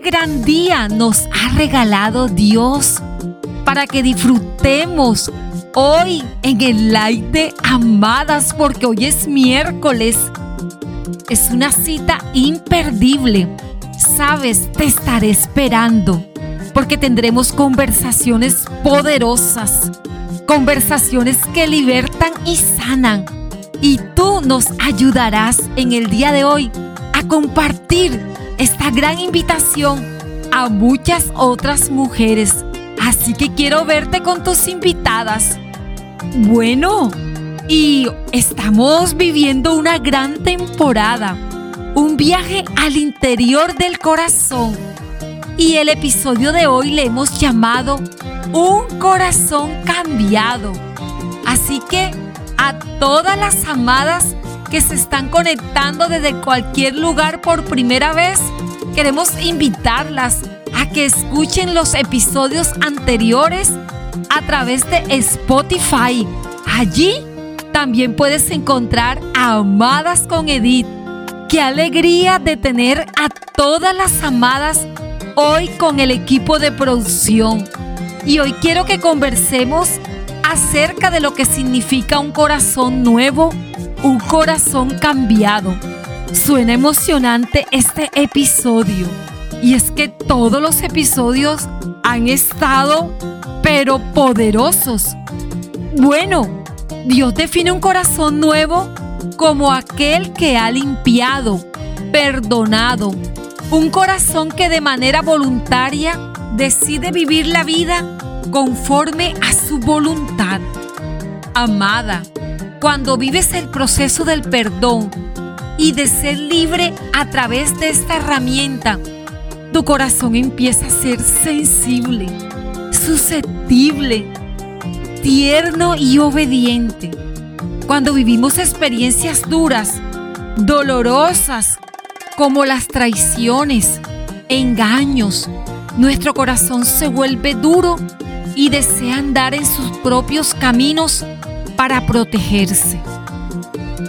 gran día nos ha regalado Dios para que disfrutemos hoy en el light de amadas porque hoy es miércoles. Es una cita imperdible. Sabes, te estaré esperando porque tendremos conversaciones poderosas, conversaciones que libertan y sanan. Y tú nos ayudarás en el día de hoy a compartir esta gran invitación a muchas otras mujeres. Así que quiero verte con tus invitadas. Bueno, y estamos viviendo una gran temporada, un viaje al interior del corazón. Y el episodio de hoy le hemos llamado Un corazón cambiado. Así que a todas las amadas que se están conectando desde cualquier lugar por primera vez, queremos invitarlas a que escuchen los episodios anteriores a través de Spotify. Allí también puedes encontrar a Amadas con Edith. Qué alegría de tener a todas las amadas hoy con el equipo de producción. Y hoy quiero que conversemos acerca de lo que significa un corazón nuevo, un corazón cambiado. Suena emocionante este episodio. Y es que todos los episodios han estado, pero poderosos. Bueno, Dios define un corazón nuevo como aquel que ha limpiado, perdonado. Un corazón que de manera voluntaria decide vivir la vida conforme a su voluntad. Amada, cuando vives el proceso del perdón, y de ser libre a través de esta herramienta, tu corazón empieza a ser sensible, susceptible, tierno y obediente. Cuando vivimos experiencias duras, dolorosas, como las traiciones, engaños, nuestro corazón se vuelve duro y desea andar en sus propios caminos para protegerse.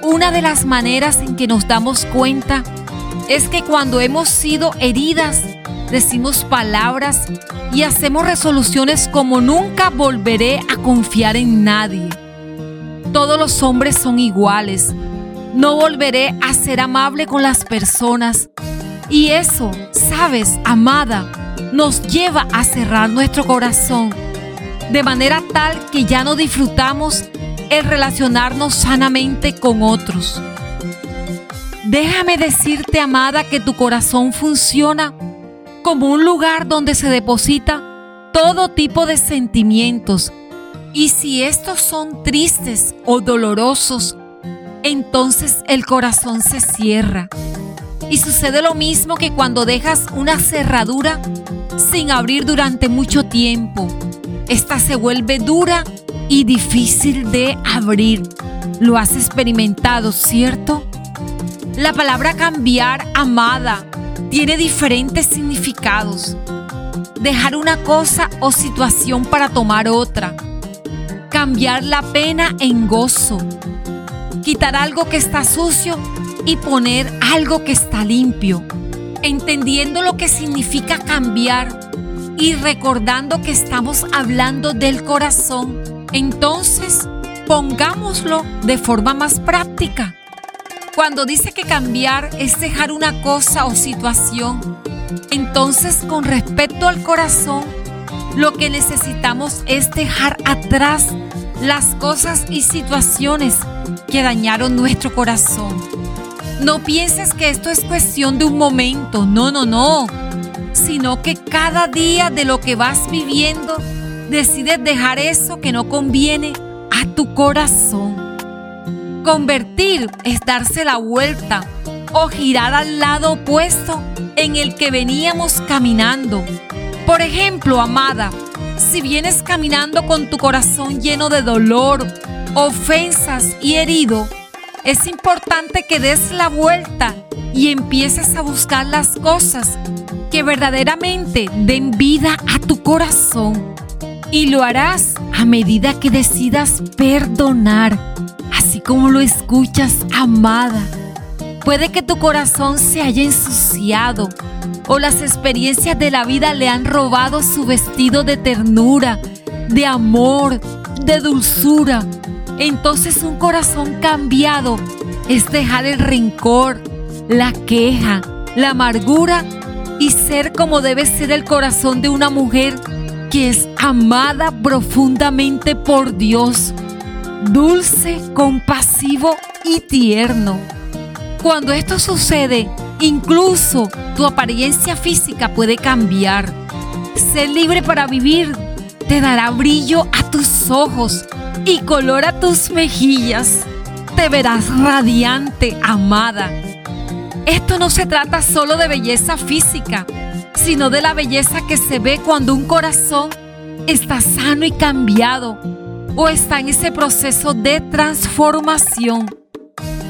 Una de las maneras en que nos damos cuenta es que cuando hemos sido heridas, decimos palabras y hacemos resoluciones como nunca volveré a confiar en nadie. Todos los hombres son iguales. No volveré a ser amable con las personas. Y eso, sabes, amada, nos lleva a cerrar nuestro corazón de manera tal que ya no disfrutamos el relacionarnos sanamente con otros. Déjame decirte, amada, que tu corazón funciona como un lugar donde se deposita todo tipo de sentimientos. Y si estos son tristes o dolorosos, entonces el corazón se cierra. Y sucede lo mismo que cuando dejas una cerradura sin abrir durante mucho tiempo. Esta se vuelve dura y difícil de abrir. Lo has experimentado, ¿cierto? La palabra cambiar, amada, tiene diferentes significados. Dejar una cosa o situación para tomar otra. Cambiar la pena en gozo. Quitar algo que está sucio y poner algo que está limpio. Entendiendo lo que significa cambiar y recordando que estamos hablando del corazón entonces, pongámoslo de forma más práctica. Cuando dice que cambiar es dejar una cosa o situación, entonces con respecto al corazón, lo que necesitamos es dejar atrás las cosas y situaciones que dañaron nuestro corazón. No pienses que esto es cuestión de un momento, no, no, no, sino que cada día de lo que vas viviendo decides dejar eso que no conviene a tu corazón. Convertir es darse la vuelta o girar al lado opuesto en el que veníamos caminando. Por ejemplo, amada, si vienes caminando con tu corazón lleno de dolor, ofensas y herido, es importante que des la vuelta y empieces a buscar las cosas que verdaderamente den vida a tu corazón. Y lo harás a medida que decidas perdonar, así como lo escuchas, amada. Puede que tu corazón se haya ensuciado o las experiencias de la vida le han robado su vestido de ternura, de amor, de dulzura. Entonces un corazón cambiado es dejar el rencor, la queja, la amargura y ser como debe ser el corazón de una mujer que es amada profundamente por Dios, dulce, compasivo y tierno. Cuando esto sucede, incluso tu apariencia física puede cambiar. Ser libre para vivir te dará brillo a tus ojos y color a tus mejillas. Te verás radiante, amada. Esto no se trata solo de belleza física, sino de la belleza que se ve cuando un corazón está sano y cambiado o está en ese proceso de transformación.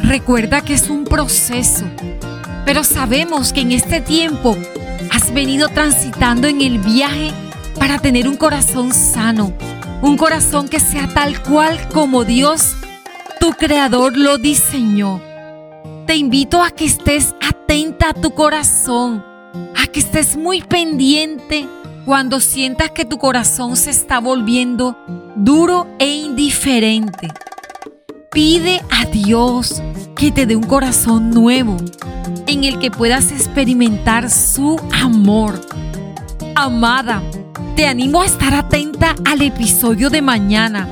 Recuerda que es un proceso, pero sabemos que en este tiempo has venido transitando en el viaje para tener un corazón sano, un corazón que sea tal cual como Dios, tu creador, lo diseñó. Te invito a que estés atenta a tu corazón, a que estés muy pendiente cuando sientas que tu corazón se está volviendo duro e indiferente. Pide a Dios que te dé un corazón nuevo en el que puedas experimentar su amor. Amada, te animo a estar atenta al episodio de mañana,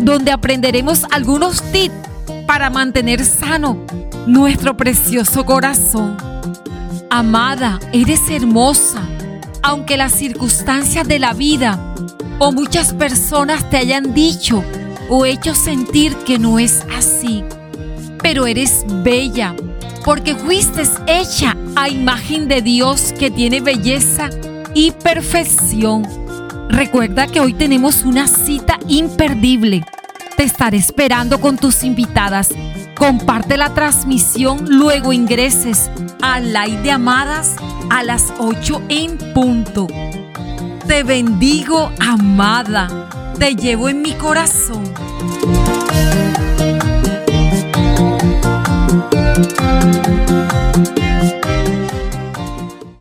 donde aprenderemos algunos tips para mantener sano nuestro precioso corazón. Amada, eres hermosa, aunque las circunstancias de la vida o muchas personas te hayan dicho o hecho sentir que no es así. Pero eres bella, porque fuiste hecha a imagen de Dios que tiene belleza y perfección. Recuerda que hoy tenemos una cita imperdible. Te estaré esperando con tus invitadas Comparte la transmisión, luego ingreses a Live de Amadas a las 8 en punto. Te bendigo, amada. Te llevo en mi corazón.